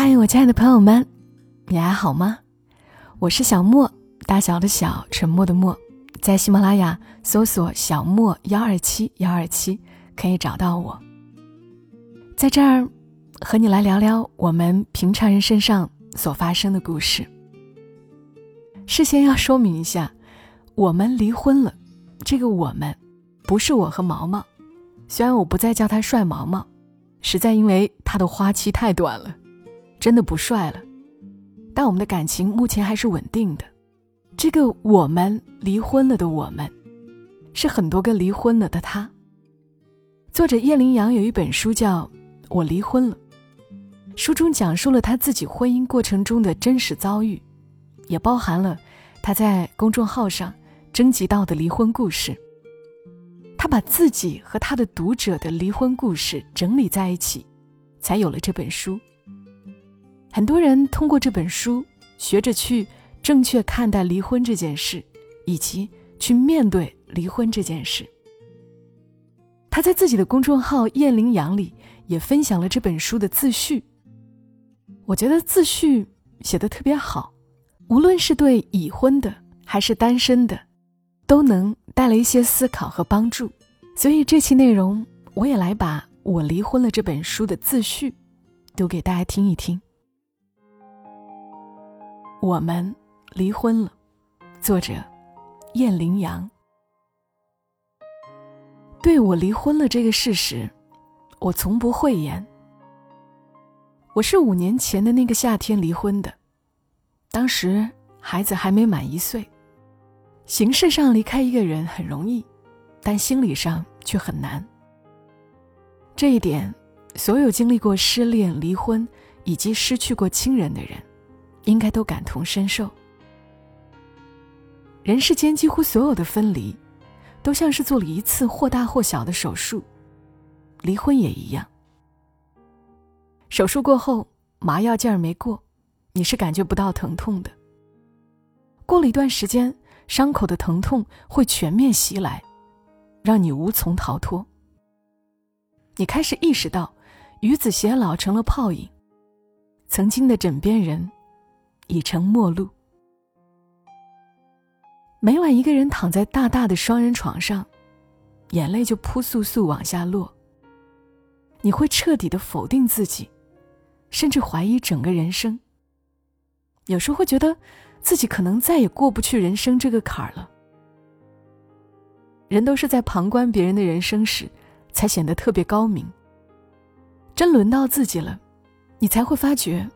嗨，我亲爱的朋友们，你还好吗？我是小莫，大小的小，沉默的默，在喜马拉雅搜索“小莫幺二七幺二七”可以找到我。在这儿，和你来聊聊我们平常人身上所发生的故事。事先要说明一下，我们离婚了，这个我们，不是我和毛毛。虽然我不再叫他帅毛毛，实在因为他的花期太短了。真的不帅了，但我们的感情目前还是稳定的。这个我们离婚了的我们，是很多个离婚了的他。作者叶羚羊有一本书叫《我离婚了》，书中讲述了他自己婚姻过程中的真实遭遇，也包含了他在公众号上征集到的离婚故事。他把自己和他的读者的离婚故事整理在一起，才有了这本书。很多人通过这本书，学着去正确看待离婚这件事，以及去面对离婚这件事。他在自己的公众号“燕羚羊”里也分享了这本书的自序。我觉得自序写的特别好，无论是对已婚的还是单身的，都能带来一些思考和帮助。所以这期内容，我也来把我离婚了这本书的自序，读给大家听一听。我们离婚了，作者燕羚羊。对我离婚了这个事实，我从不讳言。我是五年前的那个夏天离婚的，当时孩子还没满一岁。形式上离开一个人很容易，但心理上却很难。这一点，所有经历过失恋、离婚以及失去过亲人的人。应该都感同身受。人世间几乎所有的分离，都像是做了一次或大或小的手术，离婚也一样。手术过后，麻药劲儿没过，你是感觉不到疼痛的。过了一段时间，伤口的疼痛会全面袭来，让你无从逃脱。你开始意识到，与子偕老成了泡影，曾经的枕边人。已成陌路。每晚一个人躺在大大的双人床上，眼泪就扑簌簌往下落。你会彻底的否定自己，甚至怀疑整个人生。有时候会觉得自己可能再也过不去人生这个坎儿了。人都是在旁观别人的人生时，才显得特别高明。真轮到自己了，你才会发觉。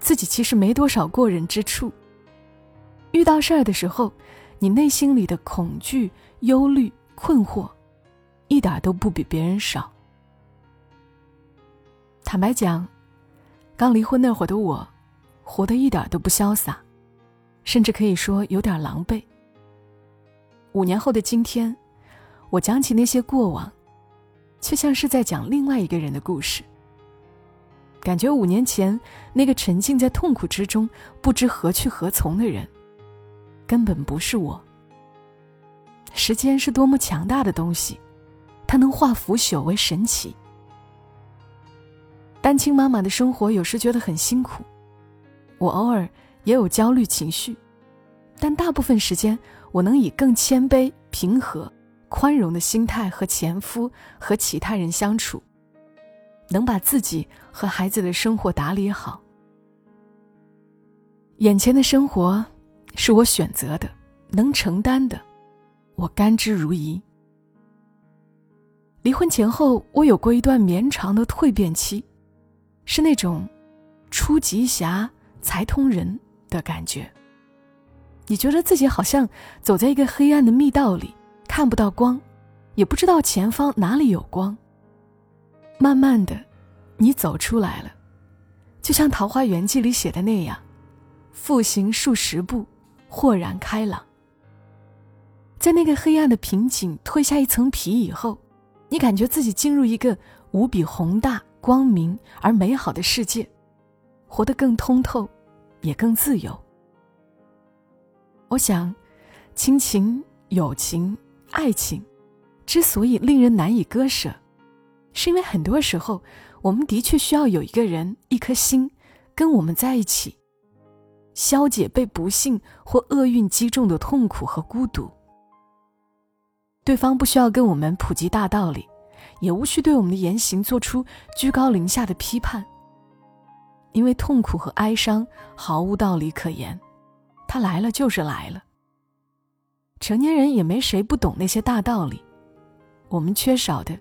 自己其实没多少过人之处。遇到事儿的时候，你内心里的恐惧、忧虑、困惑，一点都不比别人少。坦白讲，刚离婚那会儿的我，活得一点都不潇洒，甚至可以说有点狼狈。五年后的今天，我讲起那些过往，却像是在讲另外一个人的故事。感觉五年前那个沉浸在痛苦之中、不知何去何从的人，根本不是我。时间是多么强大的东西，它能化腐朽为神奇。单亲妈妈的生活有时觉得很辛苦，我偶尔也有焦虑情绪，但大部分时间我能以更谦卑、平和、宽容的心态和前夫和其他人相处。能把自己和孩子的生活打理好。眼前的生活是我选择的，能承担的，我甘之如饴。离婚前后，我有过一段绵长的蜕变期，是那种出极狭才通人的感觉。你觉得自己好像走在一个黑暗的密道里，看不到光，也不知道前方哪里有光。慢慢的，你走出来了，就像《桃花源记》里写的那样，复行数十步，豁然开朗。在那个黑暗的瓶颈褪下一层皮以后，你感觉自己进入一个无比宏大、光明而美好的世界，活得更通透，也更自由。我想，亲情、友情、爱情，之所以令人难以割舍。是因为很多时候，我们的确需要有一个人、一颗心，跟我们在一起，消解被不幸或厄运击中的痛苦和孤独。对方不需要跟我们普及大道理，也无需对我们的言行做出居高临下的批判。因为痛苦和哀伤毫无道理可言，它来了就是来了。成年人也没谁不懂那些大道理，我们缺少的，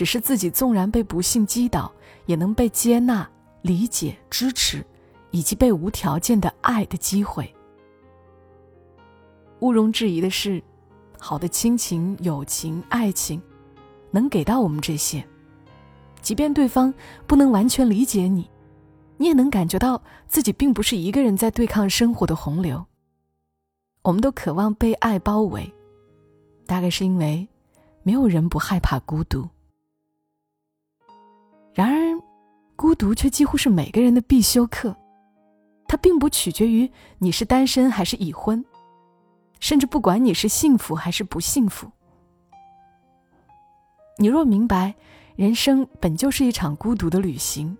只是自己纵然被不幸击倒，也能被接纳、理解、支持，以及被无条件的爱的机会。毋庸置疑的是。好的亲情、友情、爱情，能给到我们这些。即便对方不能完全理解你，你也能感觉到自己并不是一个人在对抗生活的洪流。我们都渴望被爱包围，大概是因为没有人不害怕孤独。然而，孤独却几乎是每个人的必修课。它并不取决于你是单身还是已婚。甚至不管你是幸福还是不幸福，你若明白，人生本就是一场孤独的旅行，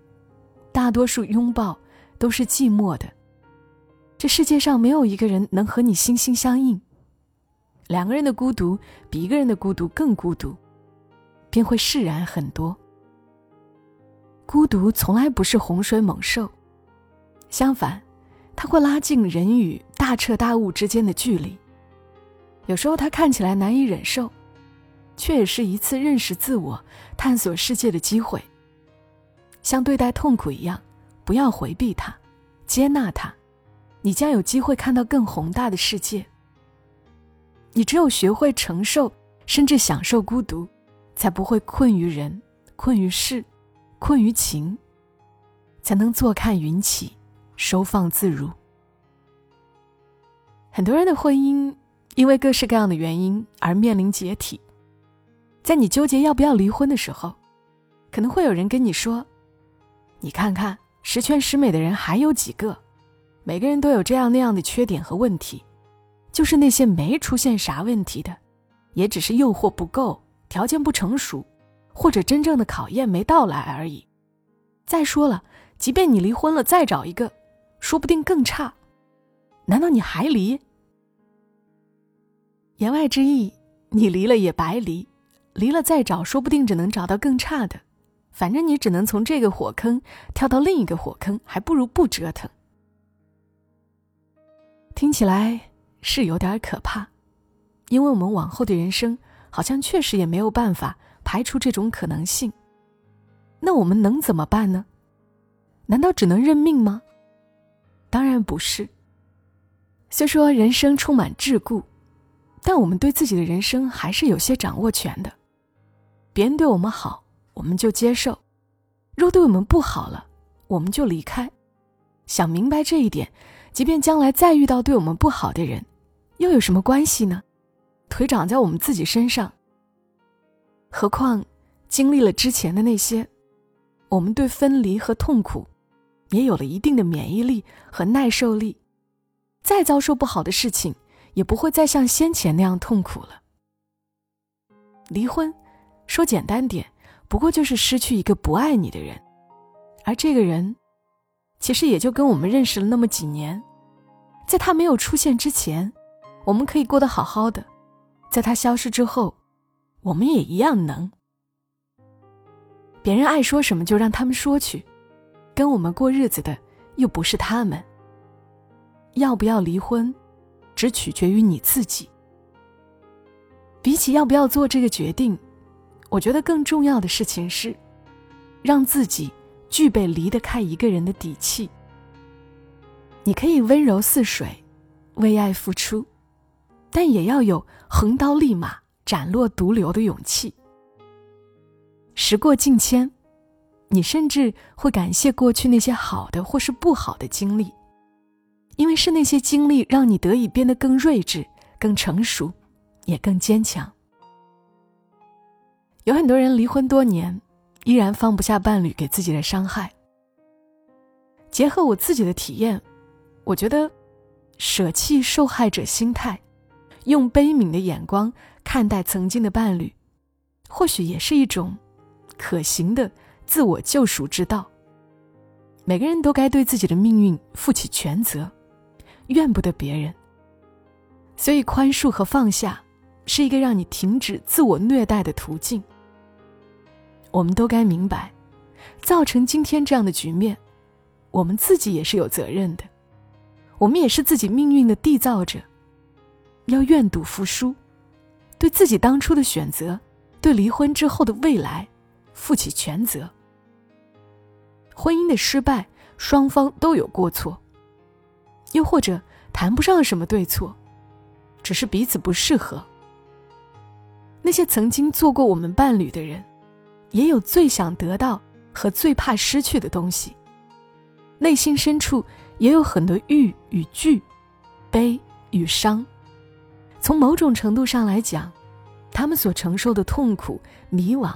大多数拥抱都是寂寞的。这世界上没有一个人能和你心心相印，两个人的孤独比一个人的孤独更孤独，便会释然很多。孤独从来不是洪水猛兽，相反，它会拉近人与大彻大悟之间的距离。有时候它看起来难以忍受，却也是一次认识自我、探索世界的机会。像对待痛苦一样，不要回避它，接纳它，你将有机会看到更宏大的世界。你只有学会承受，甚至享受孤独，才不会困于人、困于事、困于情，才能坐看云起，收放自如。很多人的婚姻。因为各式各样的原因而面临解体，在你纠结要不要离婚的时候，可能会有人跟你说：“你看看十全十美的人还有几个？每个人都有这样那样的缺点和问题，就是那些没出现啥问题的，也只是诱惑不够，条件不成熟，或者真正的考验没到来而已。再说了，即便你离婚了再找一个，说不定更差，难道你还离？”言外之意，你离了也白离，离了再找，说不定只能找到更差的。反正你只能从这个火坑跳到另一个火坑，还不如不折腾。听起来是有点可怕，因为我们往后的人生好像确实也没有办法排除这种可能性。那我们能怎么办呢？难道只能认命吗？当然不是。虽说人生充满桎梏。但我们对自己的人生还是有些掌握权的。别人对我们好，我们就接受；若对我们不好了，我们就离开。想明白这一点，即便将来再遇到对我们不好的人，又有什么关系呢？腿长在我们自己身上。何况经历了之前的那些，我们对分离和痛苦也有了一定的免疫力和耐受力。再遭受不好的事情。也不会再像先前那样痛苦了。离婚，说简单点，不过就是失去一个不爱你的人，而这个人，其实也就跟我们认识了那么几年，在他没有出现之前，我们可以过得好好的；在他消失之后，我们也一样能。别人爱说什么就让他们说去，跟我们过日子的又不是他们。要不要离婚？只取决于你自己。比起要不要做这个决定，我觉得更重要的事情是，让自己具备离得开一个人的底气。你可以温柔似水，为爱付出，但也要有横刀立马斩落毒瘤的勇气。时过境迁，你甚至会感谢过去那些好的或是不好的经历。因为是那些经历让你得以变得更睿智、更成熟，也更坚强。有很多人离婚多年，依然放不下伴侣给自己的伤害。结合我自己的体验，我觉得，舍弃受害者心态，用悲悯的眼光看待曾经的伴侣，或许也是一种可行的自我救赎之道。每个人都该对自己的命运负起全责，怨不得别人。所以，宽恕和放下是一个让你停止自我虐待的途径。我们都该明白，造成今天这样的局面，我们自己也是有责任的。我们也是自己命运的缔造者，要愿赌服输，对自己当初的选择，对离婚之后的未来，负起全责。婚姻的失败，双方都有过错，又或者谈不上什么对错，只是彼此不适合。那些曾经做过我们伴侣的人，也有最想得到和最怕失去的东西，内心深处。也有很多欲与惧，悲与伤。从某种程度上来讲，他们所承受的痛苦、迷惘，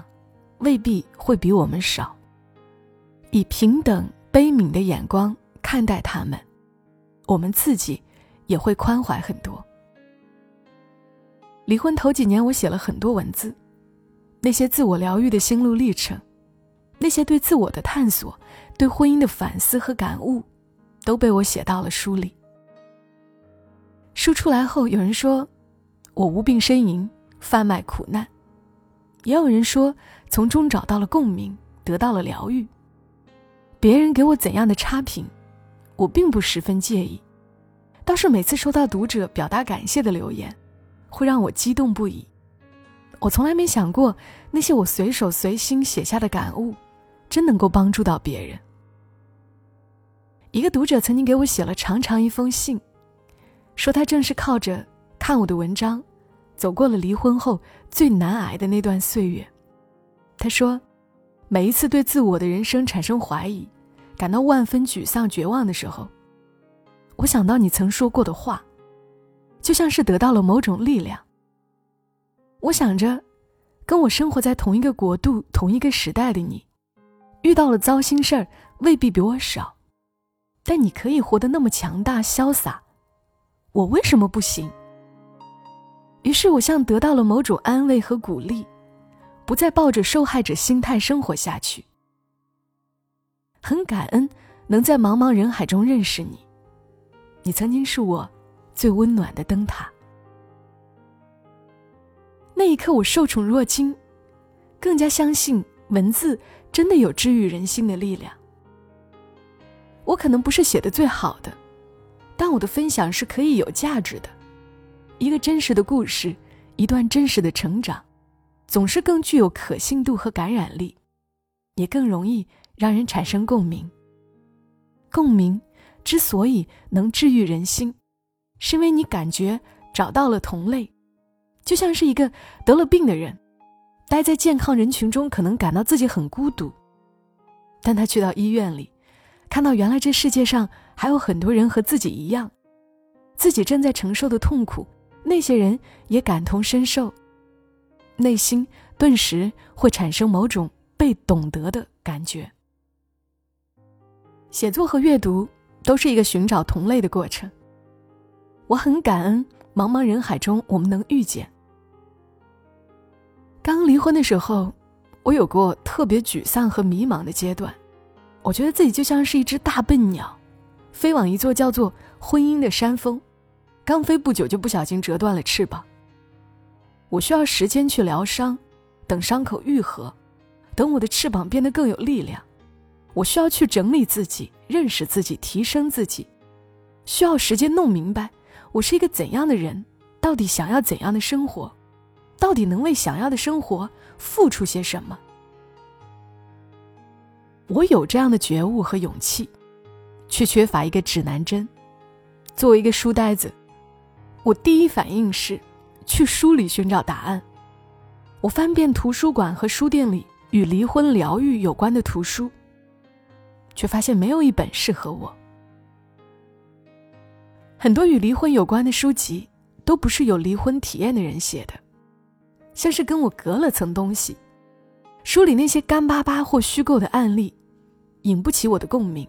未必会比我们少。以平等悲悯的眼光看待他们，我们自己也会宽怀很多。离婚头几年，我写了很多文字，那些自我疗愈的心路历程，那些对自我的探索，对婚姻的反思和感悟。都被我写到了书里。书出来后，有人说我无病呻吟，贩卖苦难；也有人说从中找到了共鸣，得到了疗愈。别人给我怎样的差评，我并不十分介意，倒是每次收到读者表达感谢的留言，会让我激动不已。我从来没想过，那些我随手随心写下的感悟，真能够帮助到别人。一个读者曾经给我写了长长一封信，说他正是靠着看我的文章，走过了离婚后最难挨的那段岁月。他说，每一次对自我的人生产生怀疑，感到万分沮丧绝望的时候，我想到你曾说过的话，就像是得到了某种力量。我想着，跟我生活在同一个国度、同一个时代的你，遇到了糟心事儿未必比我少。但你可以活得那么强大潇洒，我为什么不行？于是我像得到了某种安慰和鼓励，不再抱着受害者心态生活下去。很感恩能在茫茫人海中认识你，你曾经是我最温暖的灯塔。那一刻，我受宠若惊，更加相信文字真的有治愈人心的力量。我可能不是写的最好的，但我的分享是可以有价值的。一个真实的故事，一段真实的成长，总是更具有可信度和感染力，也更容易让人产生共鸣。共鸣之所以能治愈人心，是因为你感觉找到了同类，就像是一个得了病的人，待在健康人群中，可能感到自己很孤独，但他去到医院里。看到原来这世界上还有很多人和自己一样，自己正在承受的痛苦，那些人也感同身受，内心顿时会产生某种被懂得的感觉。写作和阅读都是一个寻找同类的过程。我很感恩茫茫人海中我们能遇见。刚离婚的时候，我有过特别沮丧和迷茫的阶段。我觉得自己就像是一只大笨鸟，飞往一座叫做婚姻的山峰，刚飞不久就不小心折断了翅膀。我需要时间去疗伤，等伤口愈合，等我的翅膀变得更有力量。我需要去整理自己，认识自己，提升自己，需要时间弄明白我是一个怎样的人，到底想要怎样的生活，到底能为想要的生活付出些什么。我有这样的觉悟和勇气，却缺乏一个指南针。作为一个书呆子，我第一反应是去书里寻找答案。我翻遍图书馆和书店里与离婚疗愈有关的图书，却发现没有一本适合我。很多与离婚有关的书籍都不是有离婚体验的人写的，像是跟我隔了层东西。书里那些干巴巴或虚构的案例，引不起我的共鸣。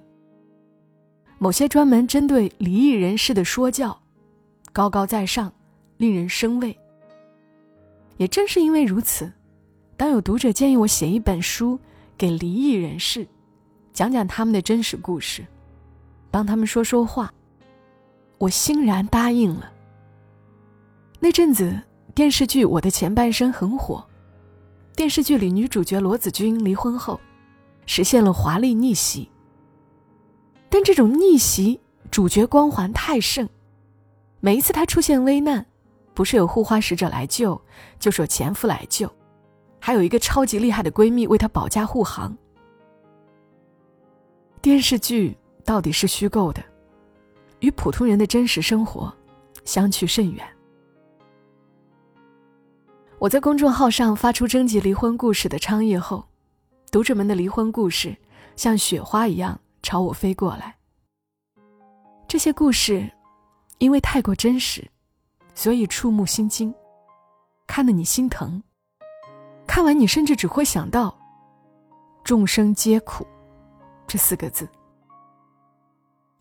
某些专门针对离异人士的说教，高高在上，令人生畏。也正是因为如此，当有读者建议我写一本书给离异人士，讲讲他们的真实故事，帮他们说说话。我欣然答应了。那阵子电视剧《我的前半生》很火，电视剧里女主角罗子君离婚后，实现了华丽逆袭。但这种逆袭主角光环太盛，每一次她出现危难，不是有护花使者来救，就是有前夫来救，还有一个超级厉害的闺蜜为她保驾护航。电视剧到底是虚构的，与普通人的真实生活相去甚远。我在公众号上发出征集离婚故事的倡议后，读者们的离婚故事像雪花一样朝我飞过来。这些故事因为太过真实，所以触目心惊，看得你心疼。看完你甚至只会想到“众生皆苦”这四个字。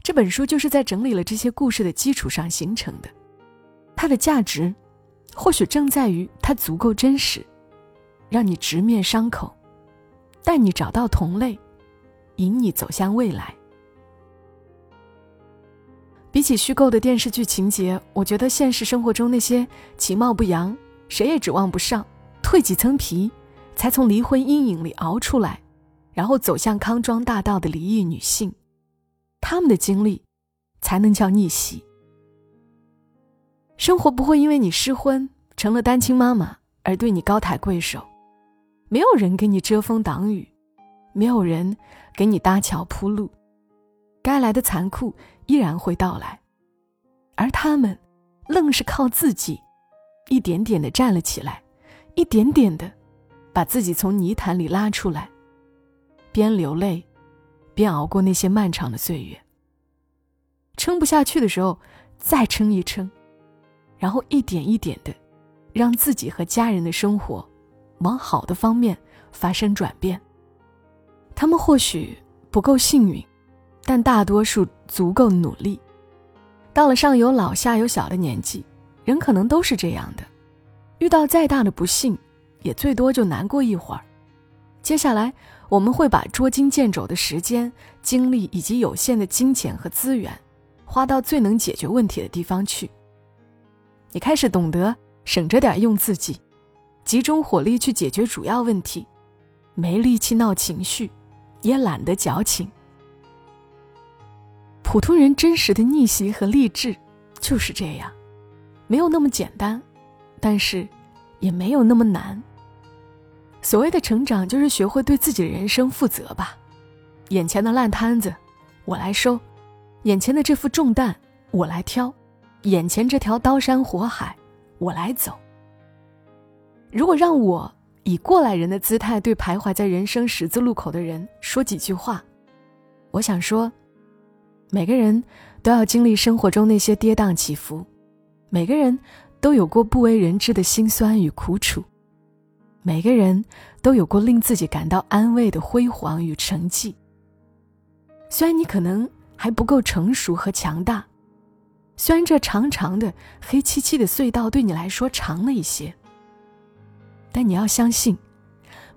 这本书就是在整理了这些故事的基础上形成的，它的价值。或许正在于它足够真实，让你直面伤口，带你找到同类，引你走向未来。比起虚构的电视剧情节，我觉得现实生活中那些其貌不扬、谁也指望不上、蜕几层皮才从离婚阴影里熬出来，然后走向康庄大道的离异女性，她们的经历，才能叫逆袭。生活不会因为你失婚成了单亲妈妈而对你高抬贵手，没有人给你遮风挡雨，没有人给你搭桥铺路，该来的残酷依然会到来，而他们，愣是靠自己，一点点的站了起来，一点点的，把自己从泥潭里拉出来，边流泪，边熬过那些漫长的岁月。撑不下去的时候，再撑一撑。然后一点一点的，让自己和家人的生活往好的方面发生转变。他们或许不够幸运，但大多数足够努力。到了上有老下有小的年纪，人可能都是这样的。遇到再大的不幸，也最多就难过一会儿。接下来，我们会把捉襟见肘的时间、精力以及有限的金钱和资源，花到最能解决问题的地方去。你开始懂得省着点用自己，集中火力去解决主要问题，没力气闹情绪，也懒得矫情。普通人真实的逆袭和励志就是这样，没有那么简单，但是也没有那么难。所谓的成长，就是学会对自己的人生负责吧。眼前的烂摊子，我来收；眼前的这副重担，我来挑。眼前这条刀山火海，我来走。如果让我以过来人的姿态对徘徊在人生十字路口的人说几句话，我想说：每个人都要经历生活中那些跌宕起伏，每个人都有过不为人知的辛酸与苦楚，每个人都有过令自己感到安慰的辉煌与成绩。虽然你可能还不够成熟和强大。虽然这长长的、黑漆漆的隧道对你来说长了一些，但你要相信，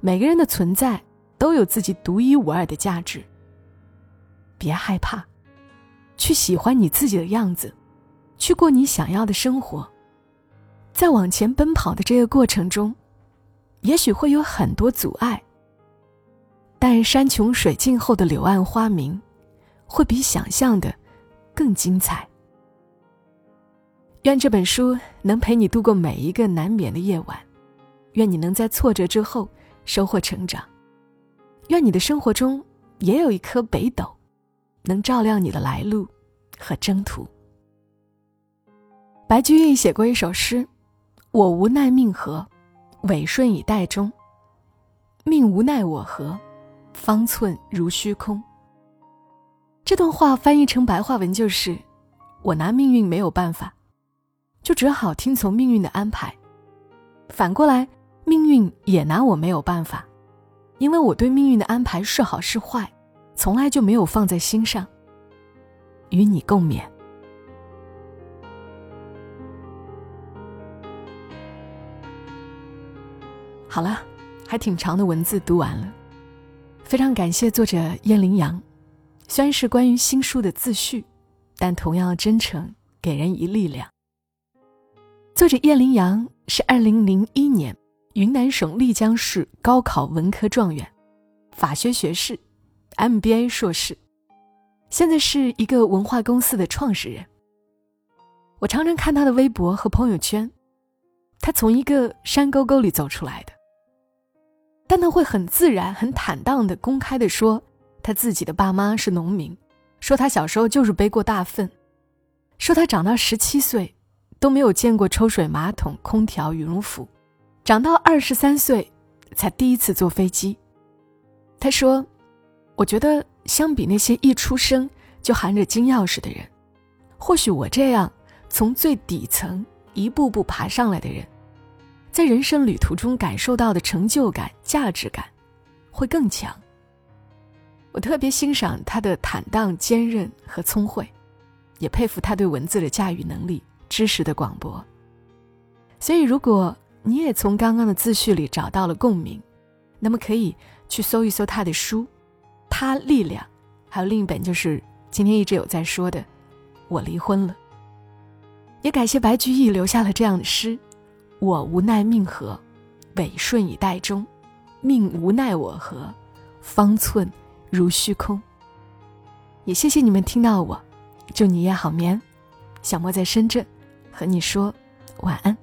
每个人的存在都有自己独一无二的价值。别害怕，去喜欢你自己的样子，去过你想要的生活。在往前奔跑的这个过程中，也许会有很多阻碍，但山穷水尽后的柳暗花明，会比想象的更精彩。愿这本书能陪你度过每一个难眠的夜晚，愿你能在挫折之后收获成长，愿你的生活中也有一颗北斗，能照亮你的来路和征途。白居易写过一首诗：“我无奈命何，委顺以待终。命无奈我何，方寸如虚空。”这段话翻译成白话文就是：我拿命运没有办法。就只好听从命运的安排，反过来，命运也拿我没有办法，因为我对命运的安排是好是坏，从来就没有放在心上。与你共勉。好了，还挺长的文字读完了，非常感谢作者燕羚羊，虽然是关于新书的自序，但同样真诚，给人以力量。作者燕羚羊是二零零一年云南省丽江市高考文科状元，法学学士，MBA 硕士，现在是一个文化公司的创始人。我常常看他的微博和朋友圈，他从一个山沟沟里走出来的。但他会很自然、很坦荡的公开的说，他自己的爸妈是农民，说他小时候就是背过大粪，说他长到十七岁都没有见过抽水马桶、空调、羽绒服，长到二十三岁才第一次坐飞机。他说：“我觉得相比那些一出生就含着金钥匙的人，或许我这样从最底层一步步爬上来的人。”在人生旅途中感受到的成就感、价值感，会更强。我特别欣赏他的坦荡、坚韧和聪慧，也佩服他对文字的驾驭能力、知识的广博。所以，如果你也从刚刚的自序里找到了共鸣，那么可以去搜一搜他的书《他力量》，还有另一本就是今天一直有在说的《我离婚了》。也感谢白居易留下了这样的诗。我无奈命何，委顺以待终。命无奈我何，方寸如虚空。也谢谢你们听到我，祝你夜好眠。小莫在深圳，和你说晚安。